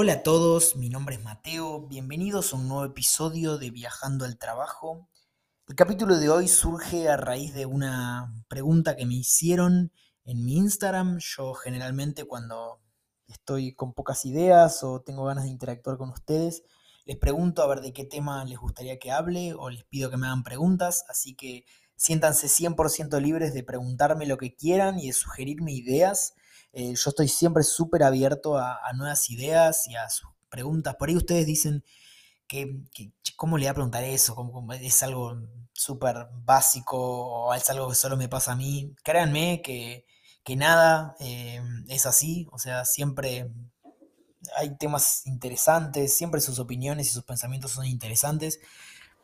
Hola a todos, mi nombre es Mateo, bienvenidos a un nuevo episodio de Viajando al Trabajo. El capítulo de hoy surge a raíz de una pregunta que me hicieron en mi Instagram. Yo generalmente cuando estoy con pocas ideas o tengo ganas de interactuar con ustedes, les pregunto a ver de qué tema les gustaría que hable o les pido que me hagan preguntas, así que siéntanse 100% libres de preguntarme lo que quieran y de sugerirme ideas. Eh, yo estoy siempre súper abierto a, nuevas ideas y a sus preguntas. Por ahí ustedes dicen que, ¿cómo le voy a preguntar eso? ¿Cómo, es algo súper básico o es algo que solo me pasa a mí? Créanme que, nada eh, es así. O sea, siempre hay temas interesantes, siempre sus opiniones y sus pensamientos son interesantes.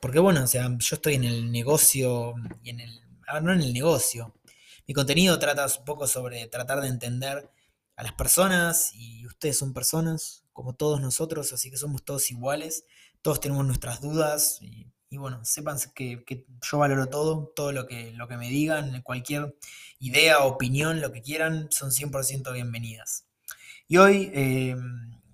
Porque bueno, o sea, yo estoy en el negocio y en el... no en el negocio, mi contenido trata un poco sobre tratar de entender a las personas y ustedes son personas como todos nosotros, así que somos todos iguales, todos tenemos nuestras dudas y, bueno, sepan que, yo valoro todo, todo lo que, lo que me digan, cualquier idea, opinión, lo que quieran, son 100% bienvenidas. Y hoy eh,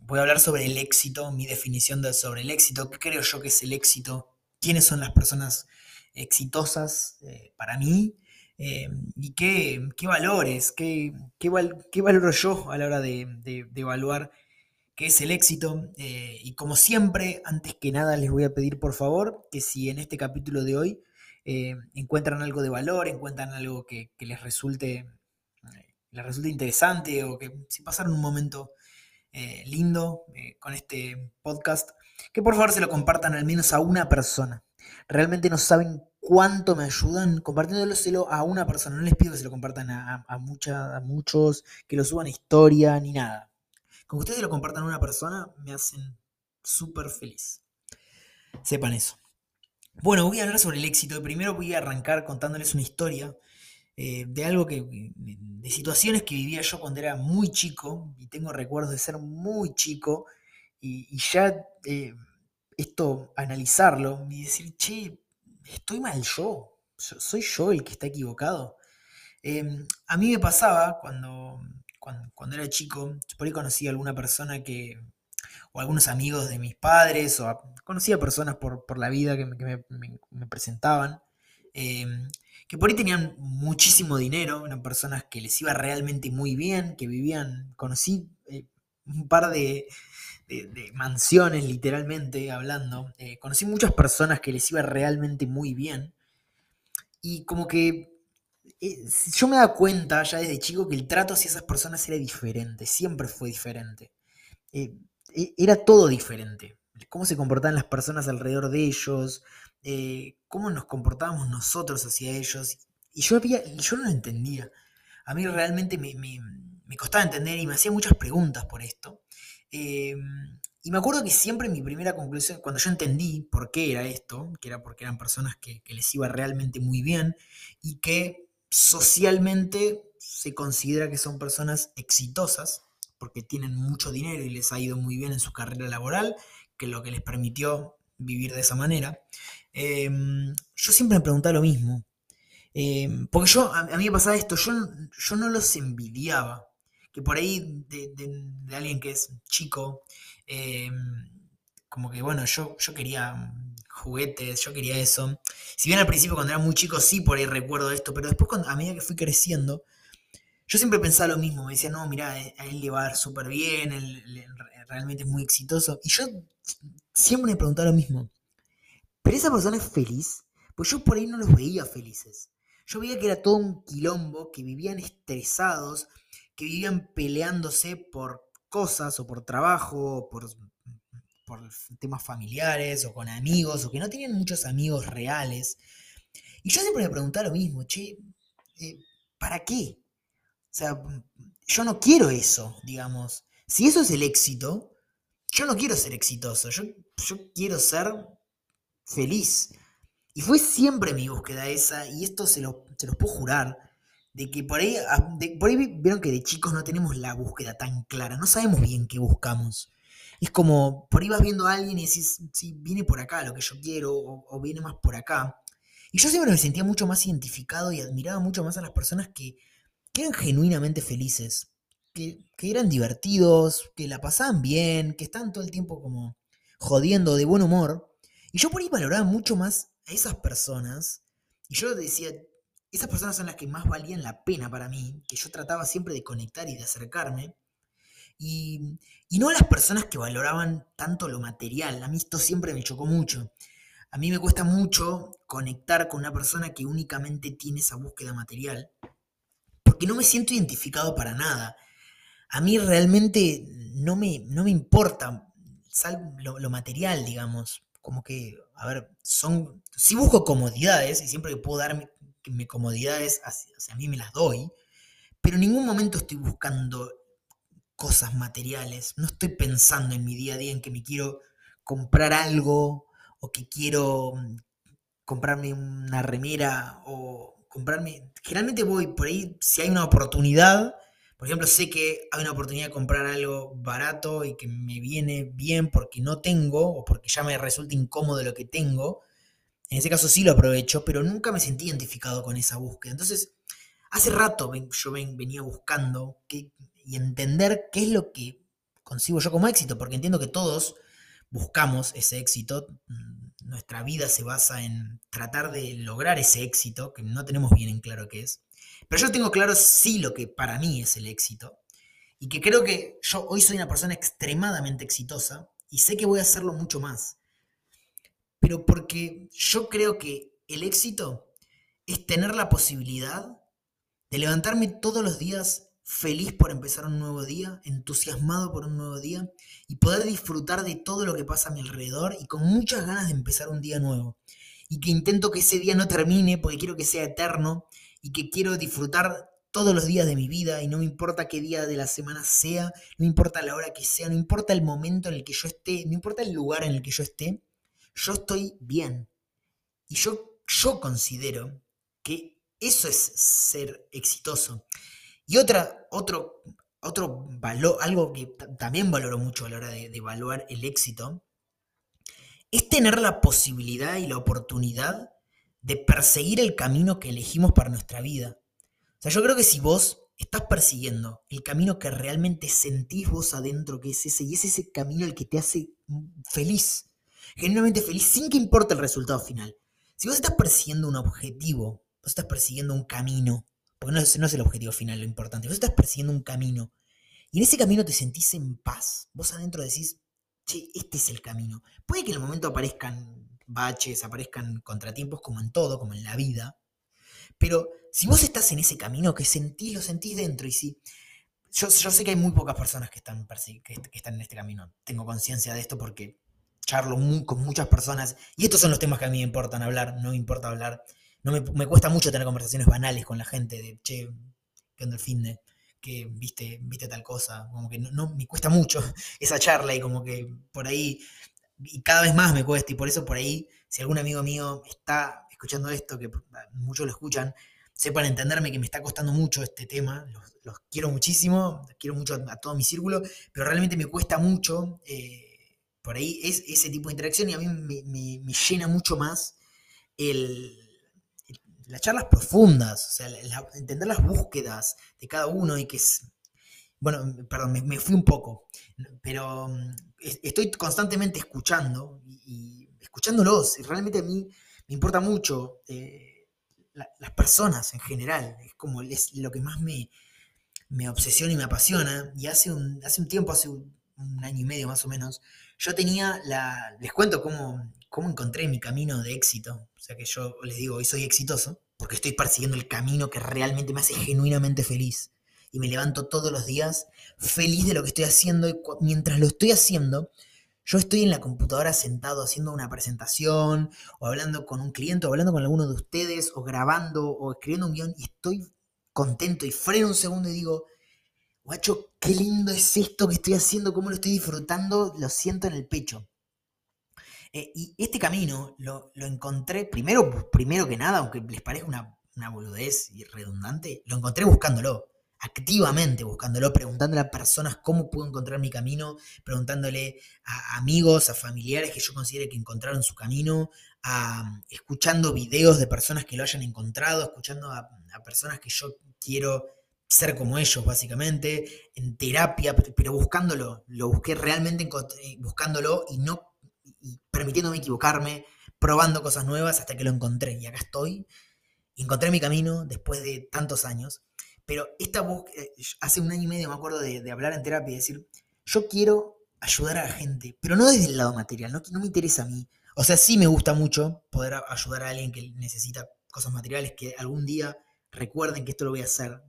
voy a hablar sobre el éxito, mi definición de, sobre el éxito, qué creo yo que es el éxito, quiénes son las personas exitosas eh, para mí eh, y qué, valores, qué, qué, valoro yo a la hora de, evaluar qué es el éxito. Eh, y como siempre, antes que nada les voy a pedir por favor que si en este capítulo de hoy eh, encuentran algo de valor, encuentran algo que, les, resulte, les resulte interesante o que si pasaron un momento lindo con este podcast, que por favor se lo compartan al menos a una persona. Realmente no saben cuánto me ayudan compartiéndolo a una persona. No les pido que se lo compartan a, a, muchos, que lo suban a historia, ni nada. Con ustedes se lo compartan a una persona, me hacen súper feliz. Sepan eso. Bueno, voy a hablar sobre el éxito. Primero voy a arrancar contándoles una historia eh, de algo que. de situaciones que vivía yo cuando era muy chico. Y tengo recuerdos de ser muy chico. Y, ya eh, esto, analizarlo y decir, che, estoy mal yo, soy yo el que está equivocado. Em, a mí me pasaba cuando, cuando, era chico, por ahí conocí a alguna persona que, o algunos amigos de mis padres, o conocía personas por, la vida que me, presentaban, em, que por ahí tenían muchísimo dinero, eran personas que les iba realmente muy bien, que vivían, conocí eh, un par de, de, mansiones, literalmente hablando. Eh, conocí muchas personas que les iba realmente muy bien. Y como que eh, yo me daba cuenta ya desde chico que el trato hacia esas personas era diferente, siempre fue diferente. Eh, e, era todo diferente. Cómo se comportaban las personas alrededor de ellos, cómo nos comportábamos nosotros hacia ellos. Y yo, había, yo no lo entendía. A mí realmente me, me costaba entender y me hacía muchas preguntas por esto. Em, y me acuerdo que siempre mi primera conclusión, cuando yo entendí por qué era esto, que era porque eran personas que, les iba realmente muy bien y que socialmente se considera que son personas exitosas, porque tienen mucho dinero y les ha ido muy bien en su carrera laboral, que es lo que les permitió vivir de esa manera. Em, yo siempre me preguntaba lo mismo. Em, porque yo, a, mí me pasaba esto, yo, yo no los envidiaba que por ahí de, alguien que es chico, em, como que bueno, yo, yo quería juguetes, yo quería eso. Si bien al principio cuando era muy chico sí por ahí recuerdo esto, pero después a medida que fui creciendo, yo siempre pensaba lo mismo, me decía, no, mira, eh, a él le va a dar súper bien, él, realmente es muy exitoso. Y yo siempre me preguntaba lo mismo, ¿pero esa persona es feliz? Pues yo por ahí no los veía felices. Yo veía que era todo un quilombo, que vivían estresados, que vivían peleándose por cosas o por trabajo por, por temas familiares o con amigos o que no tenían muchos amigos reales. Y yo siempre me preguntaba lo mismo, che, eh, ¿para qué? O sea, yo no quiero eso, digamos. Si eso es el éxito, yo no quiero ser exitoso, yo, yo quiero ser feliz. Y fue siempre mi búsqueda esa, y esto se, lo, se los puedo jurar de que por ahí, ah, por ahí vieron que de chicos no tenemos la búsqueda tan clara, no sabemos bien qué buscamos. Es como, por ahí vas viendo a alguien y decís, sí, viene por acá lo que yo quiero, o, viene más por acá. Y yo siempre me sentía mucho más identificado y admiraba mucho más a las personas que, eran genuinamente felices. que, que eran divertidos, que la pasaban bien, que estaban todo el tiempo como jodiendo de buen humor. Y yo por ahí valoraba mucho más a esas personas. Y yo decía, esas personas son las que más valían la pena para mí, que yo trataba siempre de conectar y de acercarme. Y, y no a las personas que valoraban tanto lo material. A mí esto siempre me chocó mucho. A mí me cuesta mucho conectar con una persona que únicamente tiene esa búsqueda material, porque no me siento identificado para nada. A mí realmente no me, no me importa lo, lo material, digamos. Como que, a ver, son. Si busco comodidades, y siempre que puedo darme comodidades, hacia, mí me las doy, pero en ningún momento estoy buscando cosas materiales. No estoy pensando en mi día a día en que me quiero comprar algo o que quiero mm, comprarme una remera o comprarme... Generalmente voy por ahí, si hay una oportunidad, por ejemplo, sé que hay una oportunidad de comprar algo barato y que me viene bien porque no tengo o porque ya me resulta incómodo lo que tengo. En ese caso sí lo aprovecho, pero nunca me sentí identificado con esa búsqueda. Entonces, hace rato yo venía buscando y entender qué es lo que consigo yo como éxito, porque entiendo que todos buscamos ese éxito. Nuestra vida se basa en tratar de lograr ese éxito, que no tenemos bien en claro qué es. Pero yo tengo claro sí lo que para mí es el éxito. Y que creo que yo hoy soy una persona extremadamente exitosa y sé que voy a hacerlo mucho más. Pero porque yo creo que el éxito es tener la posibilidad de levantarme todos los días feliz por empezar un nuevo día, entusiasmado por un nuevo día y poder disfrutar de todo lo que pasa a mi alrededor y con muchas ganas de empezar un día nuevo. Y que intento que ese día no termine porque quiero que sea eterno y que quiero disfrutar todos los días de mi vida y no me importa qué día de la semana sea, no importa la hora que sea, no importa el momento en el que yo esté, no importa el lugar en el que yo esté, yo estoy bien. Y yo, yo considero que eso es ser exitoso. Y otra, otro, otro valor, algo que también valoro mucho a la hora de, de evaluar el éxito, es tener la posibilidad y la oportunidad de perseguir el camino que elegimos para nuestra vida. O sea, yo creo que si vos estás persiguiendo el camino que realmente sentís vos adentro que es ese, y es ese camino el que te hace feliz, genuinamente feliz, sin que importe el resultado final. Si vos estás persiguiendo un objetivo, vos estás persiguiendo un camino, porque no es, no es el objetivo final lo importante. Vos estás persiguiendo un camino. Y en ese camino te sentís en paz. Vos adentro decís, che, este es el camino. Puede que en el momento aparezcan baches, aparezcan contratiempos como en todo, como en la vida. Pero si vos estás en ese camino que sentís, lo sentís dentro. Y si. Yo, yo sé que hay muy pocas personas que están, que, están en este camino. Tengo conciencia de esto porque con muchas personas. Y estos son los temas que a mí me importan hablar. No me importa hablar no me, cuesta mucho tener conversaciones banales con la gente de, che, ¿qué onda el fin de? que viste, viste tal cosa, como que no, me cuesta mucho esa charla y como que por ahí, y cada vez más me cuesta, y por eso por ahí, si algún amigo mío está escuchando esto, que muchos lo escuchan, sepan entenderme que me está costando mucho este tema, los, quiero muchísimo, quiero mucho a, todo mi círculo, pero realmente me cuesta mucho, eh, por ahí es ese tipo de interacción y a mí me llena mucho más el, las charlas profundas, o sea, entender las búsquedas de cada uno y que es... Bueno, perdón, me, fui un poco, pero mm, estoy constantemente escuchando y, escuchándolos, y realmente a mí me importa mucho eh, las personas en general, es como es lo que más me, me obsesiona y me apasiona, y hace un, hace un tiempo, hace un, año y medio más o menos, yo tenía la, les cuento cómo, cómo encontré mi camino de éxito. O sea que yo les digo, hoy soy exitoso porque estoy persiguiendo el camino que realmente me hace genuinamente feliz. Y me levanto todos los días feliz de lo que estoy haciendo y mientras lo estoy haciendo, yo estoy en la computadora sentado haciendo una presentación o hablando con un cliente o hablando con alguno de ustedes o grabando o escribiendo un guion y estoy contento y freno un segundo y digo, guacho, qué lindo es esto que estoy haciendo, cómo lo estoy disfrutando, lo siento en el pecho. Eh, y este camino lo, encontré, primero, primero que nada, aunque les parezca una, una boludez y redundante, lo encontré buscándolo, activamente buscándolo, preguntándole a personas cómo puedo encontrar mi camino, preguntándole a amigos, a familiares que yo considere que encontraron su camino, a, escuchando videos de personas que lo hayan encontrado, escuchando a personas que yo quiero ser como ellos, básicamente, en terapia, pero buscándolo, lo busqué realmente eh, buscándolo y no y permitiéndome equivocarme, probando cosas nuevas hasta que lo encontré. Y acá estoy, encontré mi camino después de tantos años. Pero esta búsqueda, eh, hace un año y medio me acuerdo de, hablar en terapia y decir, yo quiero ayudar a la gente, pero no desde el lado material, no, no me interesa a mí. O sea, sí me gusta mucho poder ayudar a alguien que necesita cosas materiales, que algún día recuerden que esto lo voy a hacer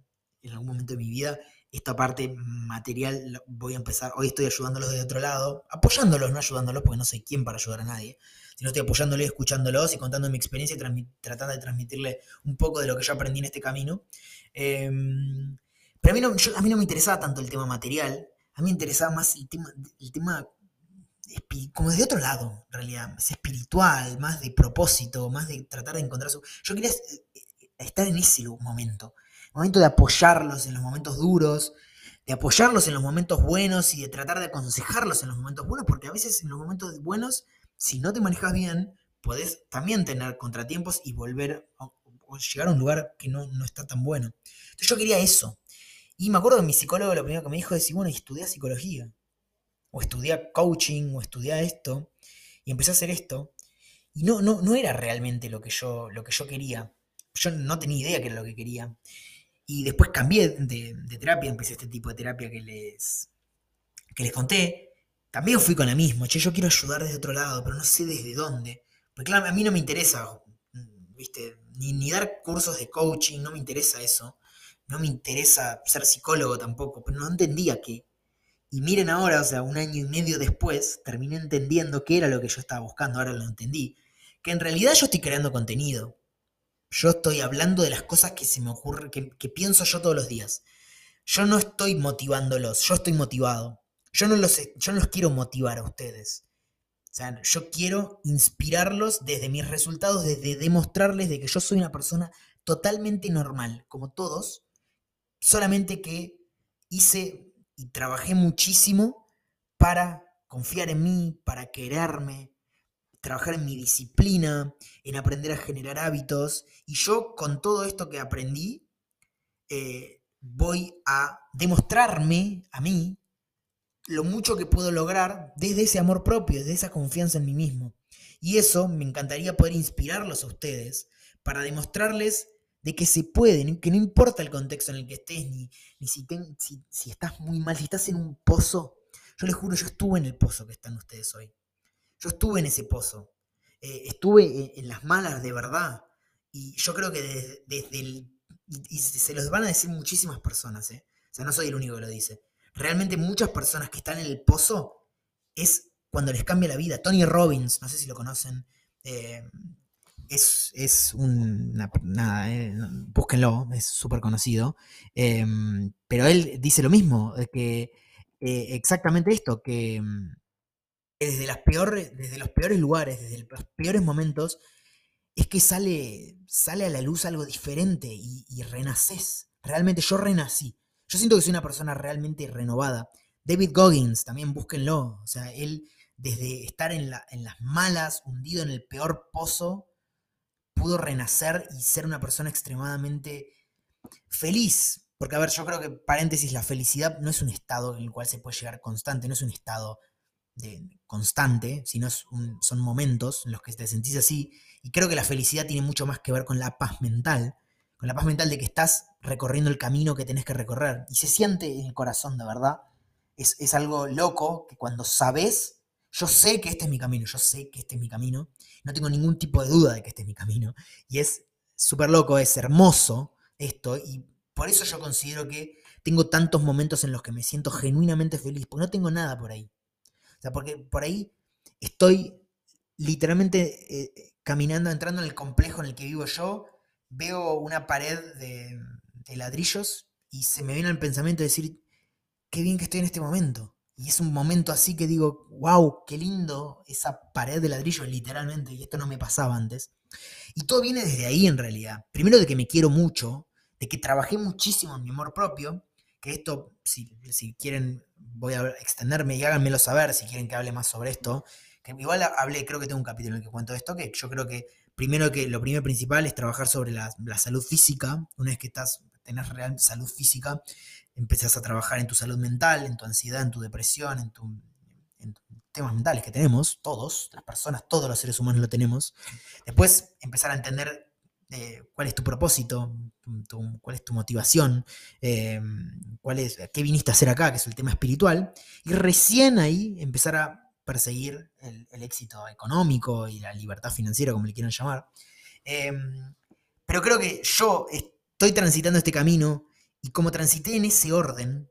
en algún momento de mi vida. Esta parte material voy a empezar, hoy estoy ayudándolos de otro lado, apoyándolos, no ayudándolos, porque no soy quién para ayudar a nadie, sino estoy apoyándolos, escuchándolos y contando mi experiencia y tratando de transmitirle un poco de lo que yo aprendí en este camino. Em, pero a mí, no, a mí no me interesaba tanto el tema material, a mí me interesaba más el tema, el tema como desde otro lado, en realidad, más espiritual, más de propósito, más de tratar de encontrar su... Yo quería eh, estar en ese momento, momento de apoyarlos en los momentos duros, de apoyarlos en los momentos buenos y de tratar de aconsejarlos en los momentos buenos, porque a veces en los momentos buenos, si no te manejas bien, puedes también tener contratiempos y volver o, llegar a un lugar que no, no, está tan bueno. Entonces yo quería eso. Y me acuerdo que mi psicólogo lo primero que me dijo es, bueno, estudia psicología o estudiar coaching, o estudiar esto, y empecé a hacer esto, y no, no, no era realmente lo que, yo, lo que yo quería. Yo no tenía idea que era lo que quería. Y después cambié de, terapia, empecé este tipo de terapia que les, que les conté. También fui con la misma, che, yo quiero ayudar desde otro lado, pero no sé desde dónde. Porque claro, a mí no me interesa, ¿viste? Ni, ni dar cursos de coaching, no me interesa eso. No me interesa ser psicólogo tampoco, pero no entendía qué. Y miren ahora, o sea, un año y medio después, terminé entendiendo qué era lo que yo estaba buscando, ahora lo entendí. Que en realidad yo estoy creando contenido. Yo estoy hablando de las cosas que se me ocurren, que, pienso yo todos los días. Yo no estoy motivándolos, yo estoy motivado. Yo no los, yo no los quiero motivar a ustedes. O sea, yo quiero inspirarlos desde mis resultados, desde demostrarles de que yo soy una persona totalmente normal, como todos, solamente que hice y trabajé muchísimo para confiar en mí, para quererme, trabajar en mi disciplina, en aprender a generar hábitos. Y yo con todo esto que aprendí, eh, voy a demostrarme a mí lo mucho que puedo lograr desde ese amor propio, desde esa confianza en mí mismo. Y eso me encantaría poder inspirarlos a ustedes para demostrarles de que se puede, que no importa el contexto en el que estés, ni, ni si, si, estás muy mal, si estás en un pozo. Yo les juro, yo estuve en el pozo que están ustedes hoy. Yo estuve en ese pozo. Eh, estuve en, las malas de verdad. Y yo creo que desde, el... Y, se los van a decir muchísimas personas, ¿eh? O sea, no soy el único que lo dice. Realmente muchas personas que están en el pozo es cuando les cambia la vida. Tony Robbins, no sé si lo conocen, eh, es, un. Nada, eh, búsquenlo, es súper conocido. Em, pero él dice lo mismo, que eh, exactamente esto, que desde, las peores, desde los peores lugares, desde los peores momentos, es que sale, sale a la luz algo diferente y, y renaces. Realmente yo renací. Yo siento que soy una persona realmente renovada. David Goggins, también búsquenlo. O sea, él desde estar en, la, en las malas, hundido en el peor pozo, pudo renacer y ser una persona extremadamente feliz. Porque, a ver, yo creo que, paréntesis, la felicidad no es un estado en el cual se puede llegar constante, no es un estado constante, sino son momentos en los que te sentís así. Y creo que la felicidad tiene mucho más que ver con la paz mental, con la paz mental de que estás recorriendo el camino que tenés que recorrer. Y se siente en el corazón, de verdad. Es, es algo loco que cuando sabes yo sé que este es mi camino, yo sé que este es mi camino, no tengo ningún tipo de duda de que este es mi camino. Y es súper loco, es hermoso esto, y por eso yo considero que tengo tantos momentos en los que me siento genuinamente feliz, porque no tengo nada por ahí. Sea, porque por ahí estoy literalmente eh, caminando, entrando en el complejo en el que vivo yo, veo una pared de, ladrillos y se me viene el pensamiento de decir, qué bien que estoy en este momento. Y es un momento así que digo, wow, qué lindo esa pared de ladrillo, literalmente, y esto no me pasaba antes. Y todo viene desde ahí en realidad. Primero de que me quiero mucho, de que trabajé muchísimo en mi amor propio, que esto, si, si quieren, voy a extenderme y háganmelo saber si quieren que hable más sobre esto. Que igual hablé, creo que tengo un capítulo en el que cuento esto, que yo creo que primero que lo primero principal es trabajar sobre la, la salud física. Una vez que estás tenés real salud física, empezás a trabajar en tu salud mental, en tu ansiedad, en tu depresión, en, tu, en temas mentales que tenemos, todos, las personas, todos los seres humanos lo tenemos. Después empezar a entender eh, cuál es tu propósito, cuál es tu motivación, eh, cuál es, qué viniste a hacer acá, que es el tema espiritual, y recién ahí empezar a perseguir el, éxito económico y la libertad financiera, como le quieran llamar. Em, pero creo que yo estoy transitando este camino y como transité en ese orden,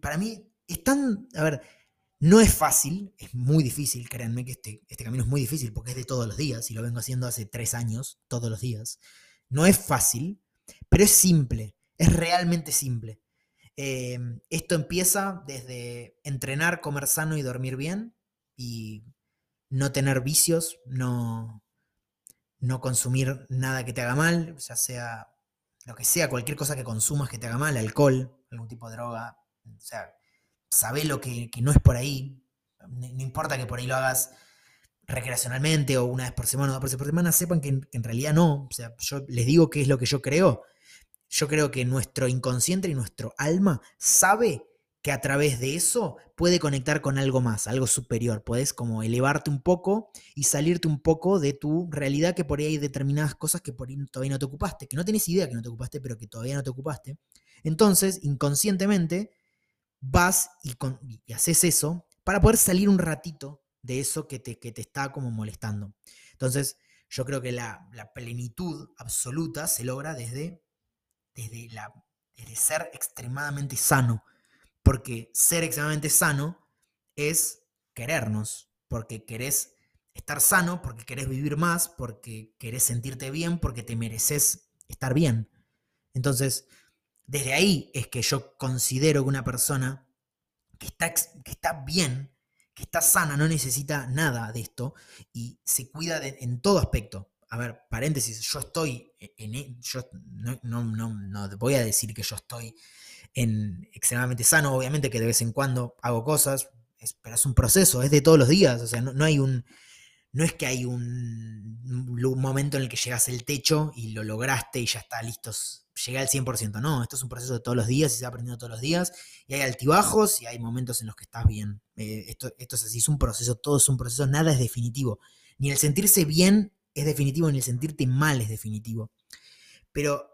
para mí es tan, a ver, no es fácil, es muy difícil, créanme que este, este camino es muy difícil porque es de todos los días y lo vengo haciendo hace tres años, todos los días. No es fácil, pero es simple, es realmente simple. Em, esto empieza desde entrenar, comer sano y dormir bien y no tener vicios, no, no consumir nada que te haga mal, ya sea lo que sea, cualquier cosa que consumas que te haga mal, alcohol, algún tipo de droga, o sea, sabe lo que, no es por ahí, no, importa que por ahí lo hagas recreacionalmente o una vez por semana o dos veces por semana, sepan que en, realidad no, o sea, yo les digo qué es lo que yo creo, yo creo que nuestro inconsciente y nuestro alma sabe que a través de eso puede conectar con algo más, algo superior. Puedes como elevarte un poco y salirte un poco de tu realidad que por ahí hay determinadas cosas que por ahí todavía no te ocupaste, que no tenés idea que no te ocupaste, pero que todavía no te ocupaste. Entonces, inconscientemente, vas y, haces eso para poder salir un ratito de eso que te, que te está como molestando. Entonces, yo creo que la, la plenitud absoluta se logra desde desde, la, ser extremadamente sano, porque ser extremadamente sano es querernos, porque querés estar sano, porque querés vivir más, porque querés sentirte bien, porque te mereces estar bien. Entonces, desde ahí es que yo considero que una persona que está, que está bien, que está sana, no necesita nada de esto y se cuida en todo aspecto. A ver, paréntesis, yo estoy en, e, yo no, no, voy a decir que yo estoy en extremadamente sano, obviamente que de vez en cuando hago cosas, pero es un proceso, es de todos los días, o sea, no, hay un, no es que hay un, momento en el que llegas al techo y lo lograste y ya está listo, llegué al 100%, no, esto es un proceso de todos los días y se va aprendiendo todos los días, y hay altibajos y hay momentos en los que estás bien, eh, esto, esto es así, es un proceso, todo es un proceso, nada es definitivo, ni el sentirse bien es definitivo, ni el sentirte mal es definitivo. Pero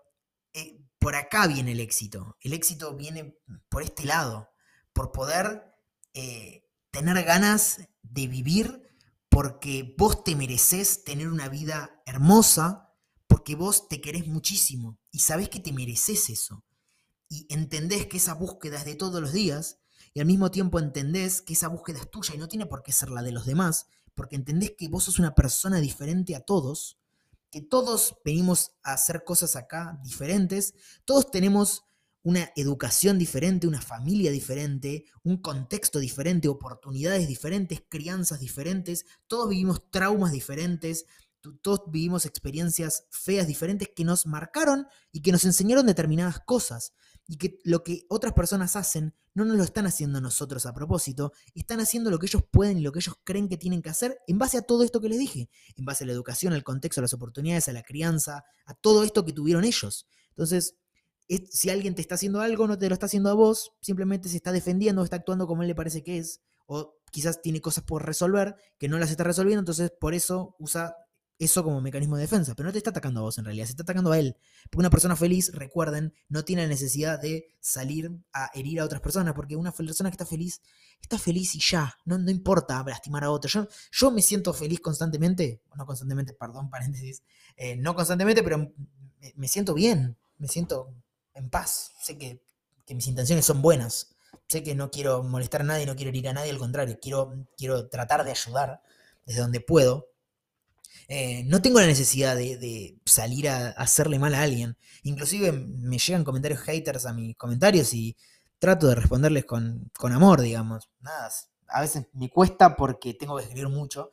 eh, por acá viene el éxito. El éxito viene por este lado, por poder eh, tener ganas de vivir porque vos te mereces tener una vida hermosa, porque vos te querés muchísimo y sabés que te mereces eso. Y entendés que esa búsqueda es de todos los días y al mismo tiempo entendés que esa búsqueda es tuya y no tiene por qué ser la de los demás, porque entendés que vos sos una persona diferente a todos, que todos venimos a hacer cosas acá diferentes, todos tenemos una educación diferente, una familia diferente, un contexto diferente, oportunidades diferentes, crianzas diferentes, todos vivimos traumas diferentes, todos vivimos experiencias feas diferentes que nos marcaron y que nos enseñaron determinadas cosas y que lo que otras personas hacen no nos lo están haciendo nosotros a propósito, están haciendo lo que ellos pueden y lo que ellos creen que tienen que hacer en base a todo esto que les dije, en base a la educación, al contexto, a las oportunidades, a la crianza, a todo esto que tuvieron ellos. Entonces, si alguien te está haciendo algo, no te lo está haciendo a vos, simplemente se está defendiendo, está actuando como él le parece que es, o quizás tiene cosas por resolver que no las está resolviendo, entonces por eso usa eso como mecanismo de defensa, pero no te está atacando a vos en realidad, se está atacando a él. Porque una persona feliz, recuerden, no tiene necesidad de salir a herir a otras personas, porque una persona que está feliz, está feliz y ya, no, no importa lastimar a otros. Yo, yo me siento feliz constantemente, no constantemente, perdón, paréntesis, eh, no constantemente, pero me, siento bien, me siento en paz, sé que, que mis intenciones son buenas, sé que no quiero molestar a nadie, no quiero herir a nadie, al contrario, quiero, quiero tratar de ayudar desde donde puedo eh, no tengo la necesidad de, salir a, hacerle mal a alguien. Inclusive me llegan comentarios haters a mis comentarios y trato de responderles con, amor, digamos. Nada, a veces me cuesta porque tengo que escribir mucho,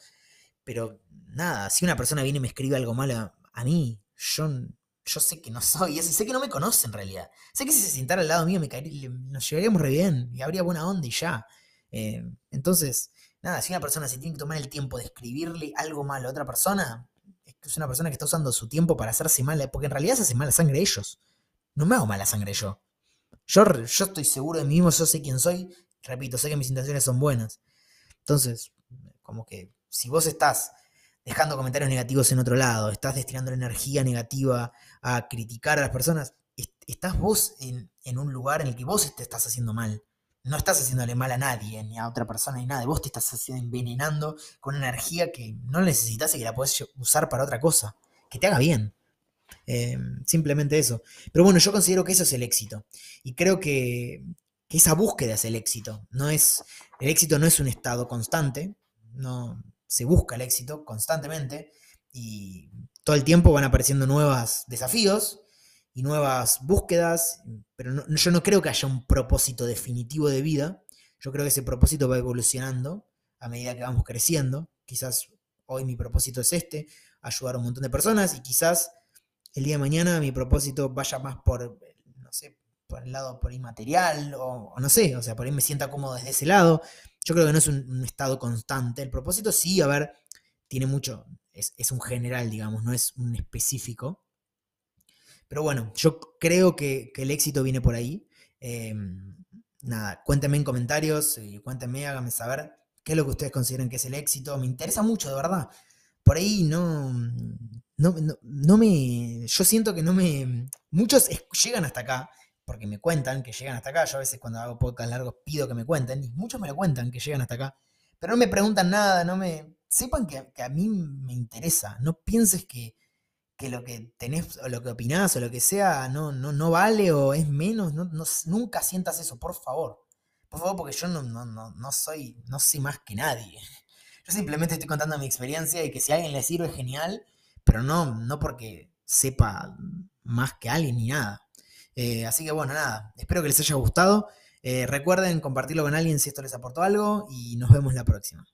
pero nada, si una persona viene y me escribe algo malo a, mí, yo, yo sé que no soy eso, sé que no me conoce en realidad. Sé que si se sentara al lado mío me caería, nos llevaríamos re bien y habría buena onda y ya. Eh, entonces, nada, si una persona se tiene que tomar el tiempo de escribirle algo malo a otra persona, es una persona que está usando su tiempo para hacerse mal, porque en realidad se hace mala sangre ellos. no me hago mala sangre yo. Yo, yo estoy seguro de mí mismo, yo sé quién soy, repito, sé que mis intenciones son buenas. Entonces, como que si vos estás dejando comentarios negativos en otro lado, estás destinando energía negativa a criticar a las personas, estás vos en, un lugar en el que vos te estás haciendo mal. No estás haciéndole mal a nadie, ni a otra persona, ni nada. Vos te estás haciendo, envenenando con energía que no necesitas y que la podés usar para otra cosa. Que te haga bien. Em, simplemente eso. Pero bueno, yo considero que eso es el éxito. Y creo que, que, esa búsqueda es el éxito. No es, el éxito no es un estado constante. No, se busca el éxito constantemente. Y todo el tiempo van apareciendo nuevos desafíos y nuevas búsquedas, pero yo no creo que haya un propósito definitivo de vida. Yo creo que ese propósito va evolucionando a medida que vamos creciendo. Quizás hoy mi propósito es este, ayudar a un montón de personas y quizás el día de mañana mi propósito vaya más por, no sé, por el lado por inmaterial o, no sé, o sea, por ahí me sienta cómodo desde ese lado. Yo creo que no es un, estado constante. El propósito sí, a ver, tiene mucho, es, es un general, digamos, no es un específico. Pero bueno, yo creo que, el éxito viene por ahí. Em, nada, cuéntenme en comentarios, y cuéntenme, háganme saber qué es lo que ustedes consideran que es el éxito. Me interesa mucho, de verdad. Por ahí no, no, no, me. Yo siento que no me. Muchos llegan hasta acá, porque me cuentan que llegan hasta acá. Yo a veces cuando hago podcast largos pido que me cuenten, y muchos me lo cuentan que llegan hasta acá. Pero no me preguntan nada, no me. Sepan que a mí me interesa. No pienses que, que lo que tenés o lo que opinás o lo que sea no, no, no vale o es menos, no, nunca sientas eso, por favor. Por favor, porque yo no, no, no, soy, no soy más que nadie. Yo simplemente estoy contando mi experiencia y que si a alguien le sirve, genial, pero no, no porque sepa más que alguien ni nada. Eh, así que bueno, nada, espero que les haya gustado. Eh, recuerden compartirlo con alguien si esto les aportó algo y nos vemos la próxima.